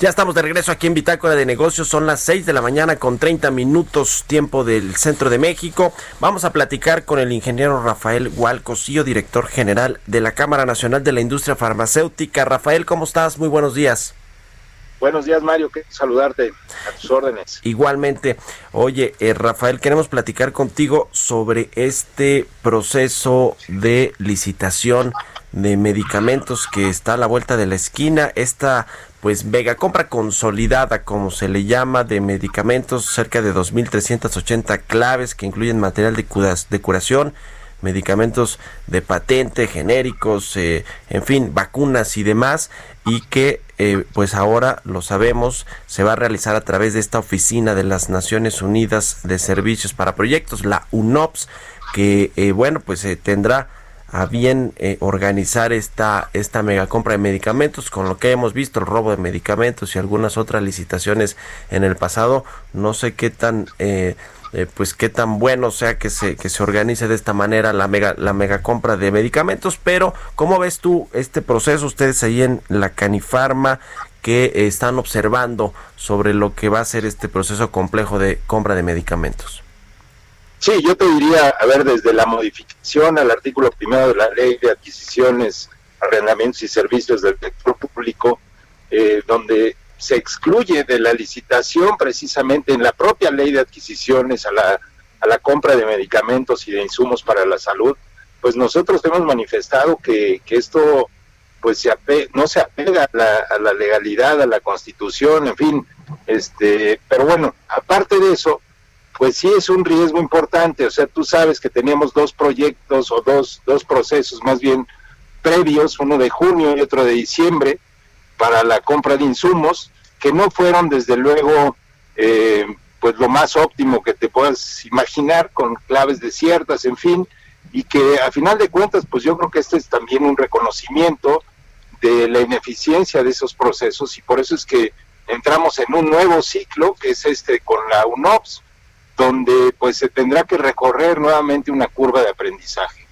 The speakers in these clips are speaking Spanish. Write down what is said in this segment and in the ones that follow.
Ya estamos de regreso aquí en Bitácora de Negocios. Son las 6 de la mañana con 30 minutos tiempo del centro de México. Vamos a platicar con el ingeniero Rafael Hualcosillo, director general de la Cámara Nacional de la Industria Farmacéutica. Rafael, ¿cómo estás? Muy buenos días. Buenos días, Mario. Qué saludarte a tus órdenes. Igualmente. Oye, eh, Rafael, queremos platicar contigo sobre este proceso de licitación de medicamentos que está a la vuelta de la esquina. Esta pues mega compra consolidada, como se le llama, de medicamentos, cerca de 2.380 claves que incluyen material de, de curación, medicamentos de patente, genéricos, eh, en fin, vacunas y demás, y que eh, pues ahora lo sabemos, se va a realizar a través de esta oficina de las Naciones Unidas de Servicios para Proyectos, la UNOPS, que eh, bueno, pues tendrá a bien eh, organizar esta, esta mega compra de medicamentos, con lo que hemos visto, el robo de medicamentos y algunas otras licitaciones en el pasado, no sé qué tan... Eh, eh, pues qué tan bueno sea que se que se organice de esta manera la mega la mega compra de medicamentos. Pero cómo ves tú este proceso ustedes ahí en la Canifarma que están observando sobre lo que va a ser este proceso complejo de compra de medicamentos Sí, yo te diría, a ver, desde la modificación al artículo primero de la ley de adquisiciones, arrendamientos y servicios del sector público, eh, donde se excluye de la licitación precisamente en la propia ley de adquisiciones a la, a la compra de medicamentos y de insumos para la salud, pues nosotros hemos manifestado que, que esto pues se no se apega a la, a la legalidad, a la constitución, en fin, este, pero bueno, aparte de eso, pues sí es un riesgo importante. O sea, tú sabes que teníamos dos proyectos o dos, dos procesos más bien previos, uno de junio y otro de diciembre, para la compra de insumos, que no fueron desde luego eh, pues lo más óptimo que te puedas imaginar, con claves desiertas, en fin, y que a final de cuentas, pues yo creo que este es también un reconocimiento de la ineficiencia de esos procesos y por eso es que entramos en un nuevo ciclo, que es este con la UNOPS, donde pues se tendrá que recorrer nuevamente una curva de aprendizaje.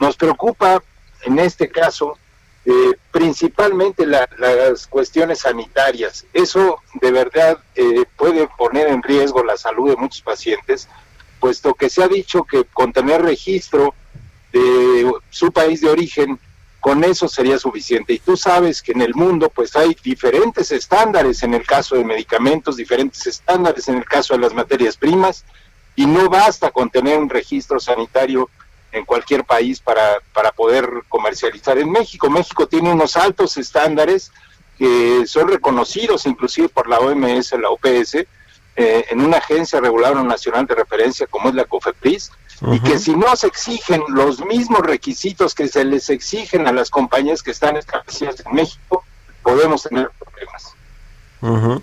Nos preocupa en este caso eh, principalmente las cuestiones sanitarias. Eso de verdad eh, puede poner en riesgo la salud de muchos pacientes, puesto que se ha dicho que con tener registro de su país de origen, con eso sería suficiente. Y tú sabes que en el mundo pues hay diferentes estándares en el caso de medicamentos, diferentes estándares en el caso de las materias primas, y no basta con tener un registro sanitario en cualquier país para, para poder comercializar en México. México tiene unos altos estándares que son reconocidos inclusive por la OMS, la OPS, eh, en una agencia reguladora nacional de referencia como es la COFEPRIS, y que si no se exigen los mismos requisitos que se les exigen a las compañías que están establecidas en México, podemos tener problemas.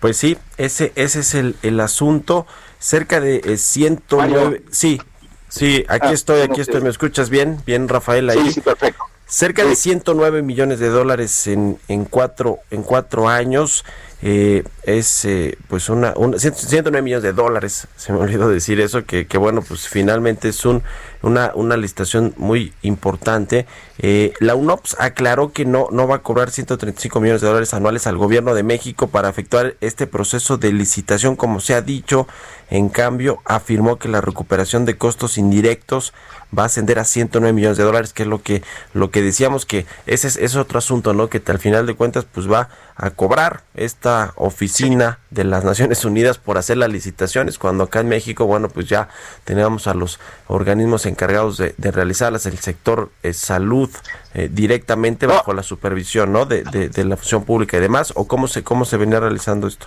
Pues sí, ese, ese es el, el asunto. Cerca de 109... Eh, sí, sí, aquí ah, estoy, aquí estoy. ¿Me escuchas bien? Bien, Rafael, ahí. Sí, sí, perfecto. Cerca de 109 millones de dólares en, en, cuatro, en cuatro años. Eh, es eh, pues una, 109 millones de dólares, se me olvidó decir eso, que, que bueno, pues finalmente es un, una, una licitación muy importante. Eh, la UNOPS aclaró que no, no va a cobrar 135 millones de dólares anuales al gobierno de México para efectuar este proceso de licitación, como se ha dicho. En cambio, afirmó que la recuperación de costos indirectos va a ascender a 109 millones de dólares, que es lo que, lo que decíamos que ese es, es otro asunto, ¿no? Que al final de cuentas, pues va a cobrar esta oficina de las Naciones Unidas por hacer las licitaciones, cuando acá en México, bueno, pues ya teníamos a los organismos encargados de, realizarlas, el sector eh, salud eh, directamente bajo la supervisión, ¿no? De, de, la función pública y demás, o cómo se, cómo se venía realizando esto.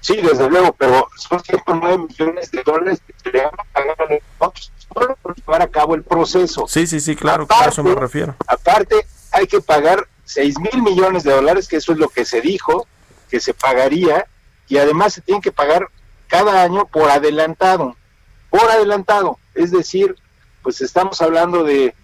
Sí, desde luego, pero son 109 millones de dólares que se le van a pagar a solo por llevar a cabo el proceso. Sí, sí, sí, claro, a eso me refiero. Aparte, hay que pagar 6 mil millones de dólares, que eso es lo que se dijo, que se pagaría, y además se tienen que pagar cada año por adelantado, por adelantado. Es decir, pues estamos hablando de,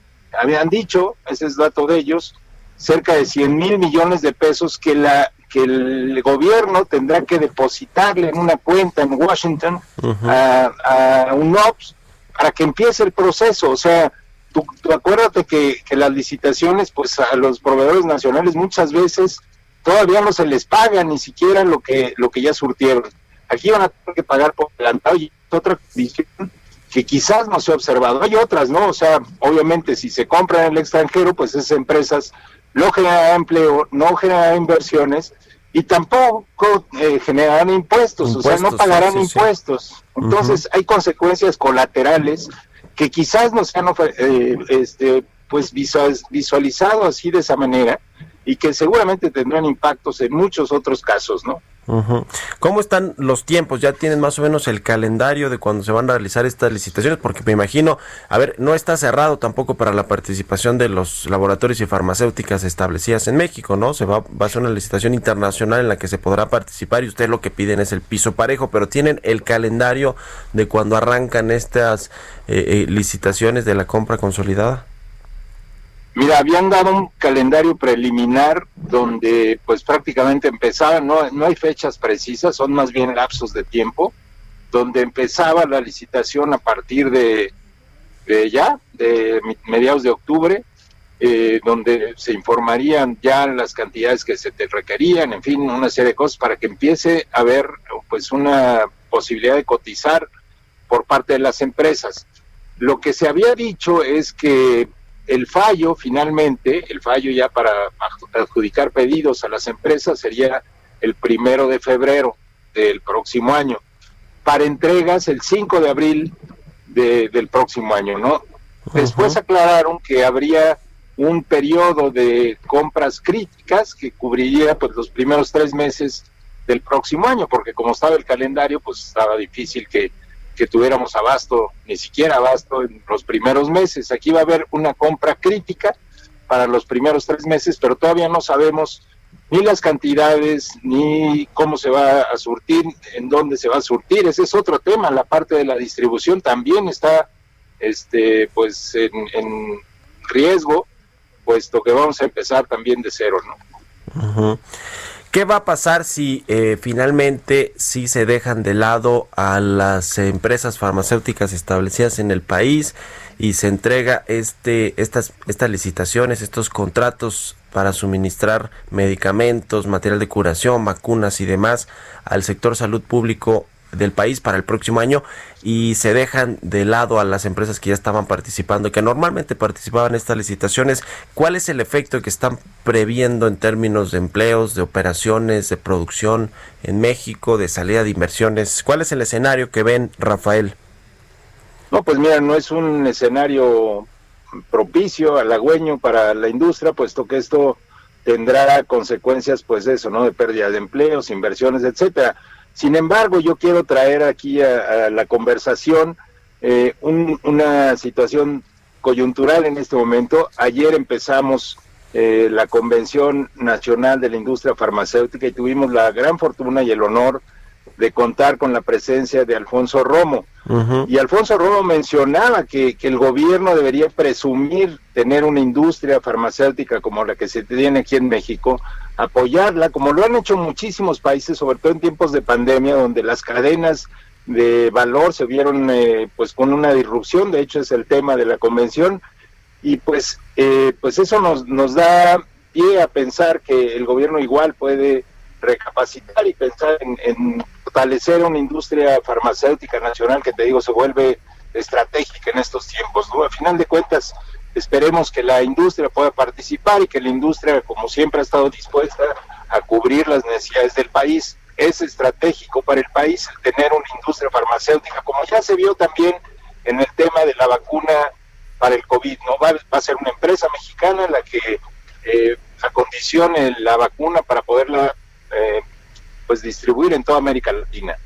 habían dicho, ese es dato de ellos, cerca de 100 mil millones de pesos que la que el gobierno tendrá que depositarle en una cuenta en Washington a, a un OPS para que empiece el proceso. O sea, tú, acuérdate que, que, las licitaciones, pues a los proveedores nacionales muchas veces todavía no se les paga ni siquiera lo que, lo que ya surtieron. Aquí van a tener que pagar por adelantado y otra condición que quizás no se ha observado. Hay otras, ¿no? O sea, obviamente si se compra en el extranjero, pues esas empresas no generan empleo, no generan inversiones y tampoco eh, generarán impuestos, o sea, no pagarán impuestos. Entonces hay consecuencias colaterales que quizás no se han eh, este, pues visualizado así de esa manera y que seguramente tendrán impactos en muchos otros casos, ¿no? ¿Cómo están los tiempos? ¿Ya tienen más o menos el calendario de cuando se van a realizar estas licitaciones? Porque me imagino, a ver, no está cerrado tampoco para la participación de los laboratorios y farmacéuticas establecidas en México, ¿no? Se va, va a ser una licitación internacional en la que se podrá participar y ustedes lo que piden es el piso parejo, pero tienen el calendario de cuando arrancan estas eh, eh, licitaciones de la compra consolidada. Mira, habían dado un calendario preliminar donde pues prácticamente empezaba, no, no hay fechas precisas, son más bien lapsos de tiempo, donde empezaba la licitación a partir de, ya, de mediados de octubre, eh, donde se informarían ya las cantidades que se te requerían, en fin, una serie de cosas para que empiece a haber pues una posibilidad de cotizar por parte de las empresas. Lo que se había dicho es que el fallo finalmente, el fallo ya para adjudicar pedidos a las empresas sería el primero de febrero del próximo año. Para entregas el 5 de abril del próximo año, ¿no? Después aclararon que habría un periodo de compras críticas que cubriría pues los primeros tres meses del próximo año, porque como estaba el calendario, pues estaba difícil que que tuviéramos abasto, ni siquiera abasto en los primeros meses. Aquí va a haber una compra crítica para los primeros tres meses, pero todavía no sabemos ni las cantidades, ni cómo se va a surtir, en dónde se va a surtir. Ese es otro tema. La parte de la distribución también está este, pues, en, riesgo, puesto que vamos a empezar también de cero, ¿no? ¿Qué va a pasar si eh, finalmente si se dejan de lado a las empresas farmacéuticas establecidas en el país y se entrega este estas estas licitaciones, estos contratos para suministrar medicamentos, material de curación, vacunas y demás al sector salud público del país para el próximo año y se dejan de lado a las empresas que ya estaban participando, que normalmente participaban en estas licitaciones. ¿Cuál es el efecto que están previendo en términos de empleos, de operaciones, de producción en México, de salida de inversiones? ¿Cuál es el escenario que ven, Rafael? No, pues mira, no es un escenario propicio, halagüeño para la industria, puesto que esto tendrá consecuencias, pues eso, ¿no? De pérdida de empleos, inversiones, etcétera. Sin embargo, yo quiero traer aquí a, la conversación eh, una situación coyuntural en este momento. Ayer empezamos eh, la Convención Nacional de la Industria Farmacéutica y tuvimos la gran fortuna y el honor de contar con la presencia de Alfonso Romo. Y Alfonso Romo mencionaba que, que, el gobierno debería presumir tener una industria farmacéutica como la que se tiene aquí en México, apoyarla, como lo han hecho muchísimos países, sobre todo en tiempos de pandemia, donde las cadenas de valor se vieron eh, pues con una disrupción, de hecho es el tema de la convención, y pues, eh, pues eso nos, nos da pie a pensar que el gobierno igual puede recapacitar y pensar en, fortalecer una industria farmacéutica nacional que te digo se vuelve estratégica en estos tiempos. ¿no? A final de cuentas, esperemos que la industria pueda participar y que la industria, como siempre, ha estado dispuesta a cubrir las necesidades del país. Es estratégico para el país tener una industria farmacéutica, como ya se vio también en el tema de la vacuna para el COVID. No va, a ser una empresa mexicana la que eh, acondicione la vacuna para poderla eh, pues distribuir en toda América Latina.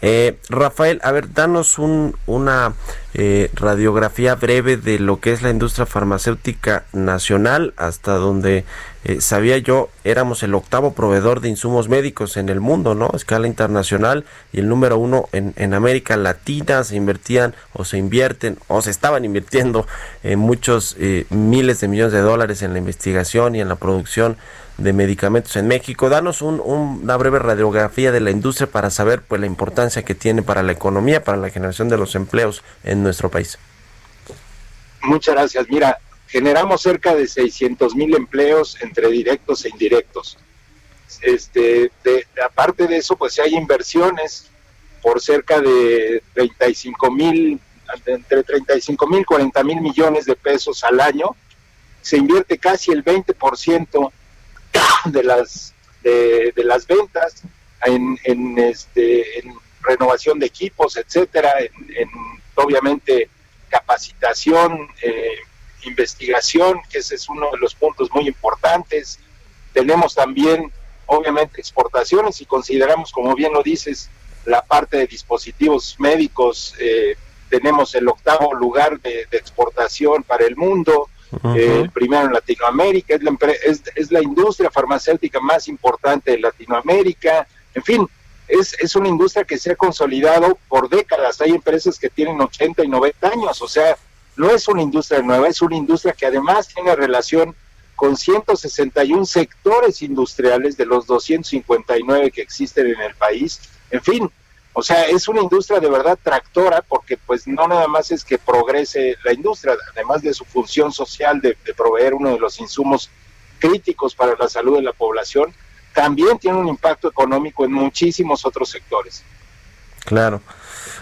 Eh, Rafael, a ver, danos un, una eh, radiografía breve de lo que es la industria farmacéutica nacional, hasta donde eh, sabía yo, éramos el octavo proveedor de insumos médicos en el mundo, ¿no? A escala internacional y el número uno en, en América Latina. Se invertían o se invierten o se estaban invirtiendo muchos miles de millones de dólares en la investigación y en la producción de medicamentos en México. Danos una breve radiografía de la industria para saber pues la importancia que tiene para la economía, para la generación de los empleos en nuestro país. Muchas gracias. Mira, generamos cerca de 600 mil empleos entre directos e indirectos. Este, aparte de eso, pues hay inversiones por cerca de 35 mil, entre 35 mil, 40 mil millones de pesos al año. Se invierte casi el 20% de las de, las ventas en, en, este en renovación de equipos etcétera en, obviamente capacitación eh, investigación que ese es uno de los puntos muy importantes. Tenemos también obviamente exportaciones y consideramos como bien lo dices la parte de dispositivos médicos eh, tenemos el octavo lugar de, de exportación para el mundo el primero en Latinoamérica, es la, es, es la industria farmacéutica más importante de Latinoamérica, en fin, es, es una industria que se ha consolidado por décadas, hay empresas que tienen 80 y 90 años, o sea, no es una industria nueva, es una industria que además tiene relación con 161 sectores industriales de los 259 que existen en el país. En fin, o sea, es una industria de verdad tractora porque pues no nada más es que progrese la industria, además de su función social de, proveer uno de los insumos críticos para la salud de la población, también tiene un impacto económico en muchísimos otros sectores. Claro.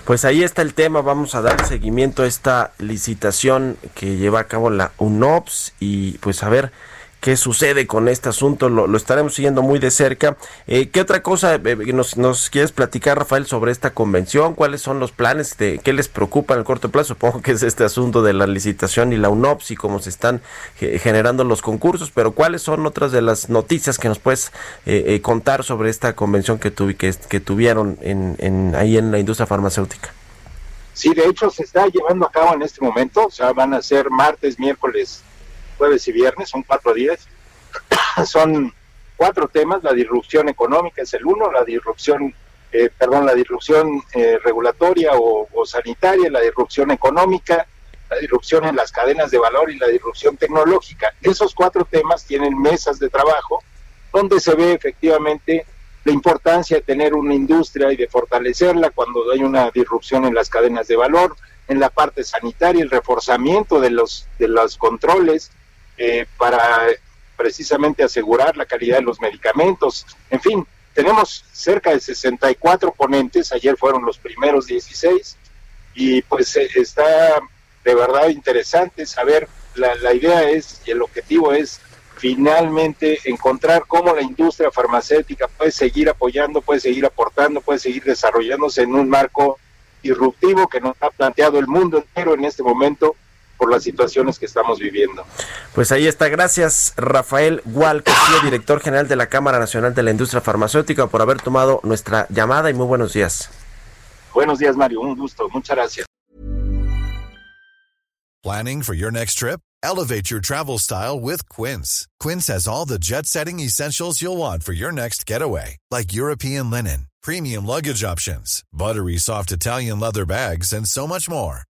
Pues ahí está el tema, vamos a dar seguimiento a esta licitación que lleva a cabo la UNOPS y pues a ver qué sucede con este asunto, lo, estaremos siguiendo muy de cerca. Eh, ¿Qué otra cosa eh, eh, nos, quieres platicar, Rafael, sobre esta convención? ¿Cuáles son los planes? De, ¿Qué les preocupa en el corto plazo? Supongo que es este asunto de la licitación y la UNOPS y cómo se están generando los concursos, pero ¿cuáles son otras de las noticias que nos puedes contar sobre esta convención que, que, que tuvieron en, en, ahí en la industria farmacéutica? Sí, de hecho se está llevando a cabo en este momento, o sea, van a ser martes, miércoles, jueves y viernes, son cuatro días. son cuatro temas, la disrupción económica es el uno, la disrupción, eh, perdón, la disrupción eh, regulatoria o, sanitaria, la disrupción económica, la disrupción en las cadenas de valor y la disrupción tecnológica. Esos cuatro temas tienen mesas de trabajo donde se ve efectivamente la importancia de tener una industria y de fortalecerla cuando hay una disrupción en las cadenas de valor, en la parte sanitaria, el reforzamiento de los, de los controles, eh, para precisamente asegurar la calidad de los medicamentos. En fin, tenemos cerca de 64 ponentes, ayer fueron los primeros 16, y pues eh, está de verdad interesante saber, la, la idea es y el objetivo es finalmente encontrar cómo la industria farmacéutica puede seguir apoyando, puede seguir aportando, puede seguir desarrollándose en un marco disruptivo que nos ha planteado el mundo entero en este momento por las situaciones que estamos viviendo. Pues ahí está. Gracias, Rafael Gual, director general de la Cámara Nacional de la Industria Farmacéutica, por haber tomado nuestra llamada y muy buenos días. Buenos días, Mario. Un gusto. Muchas gracias. Planning for your next trip? Elevate your travel style with Quince. Quince has all the jet-setting essentials you'll want for your next getaway, like European linen, premium luggage options, buttery soft Italian leather bags, and so much more.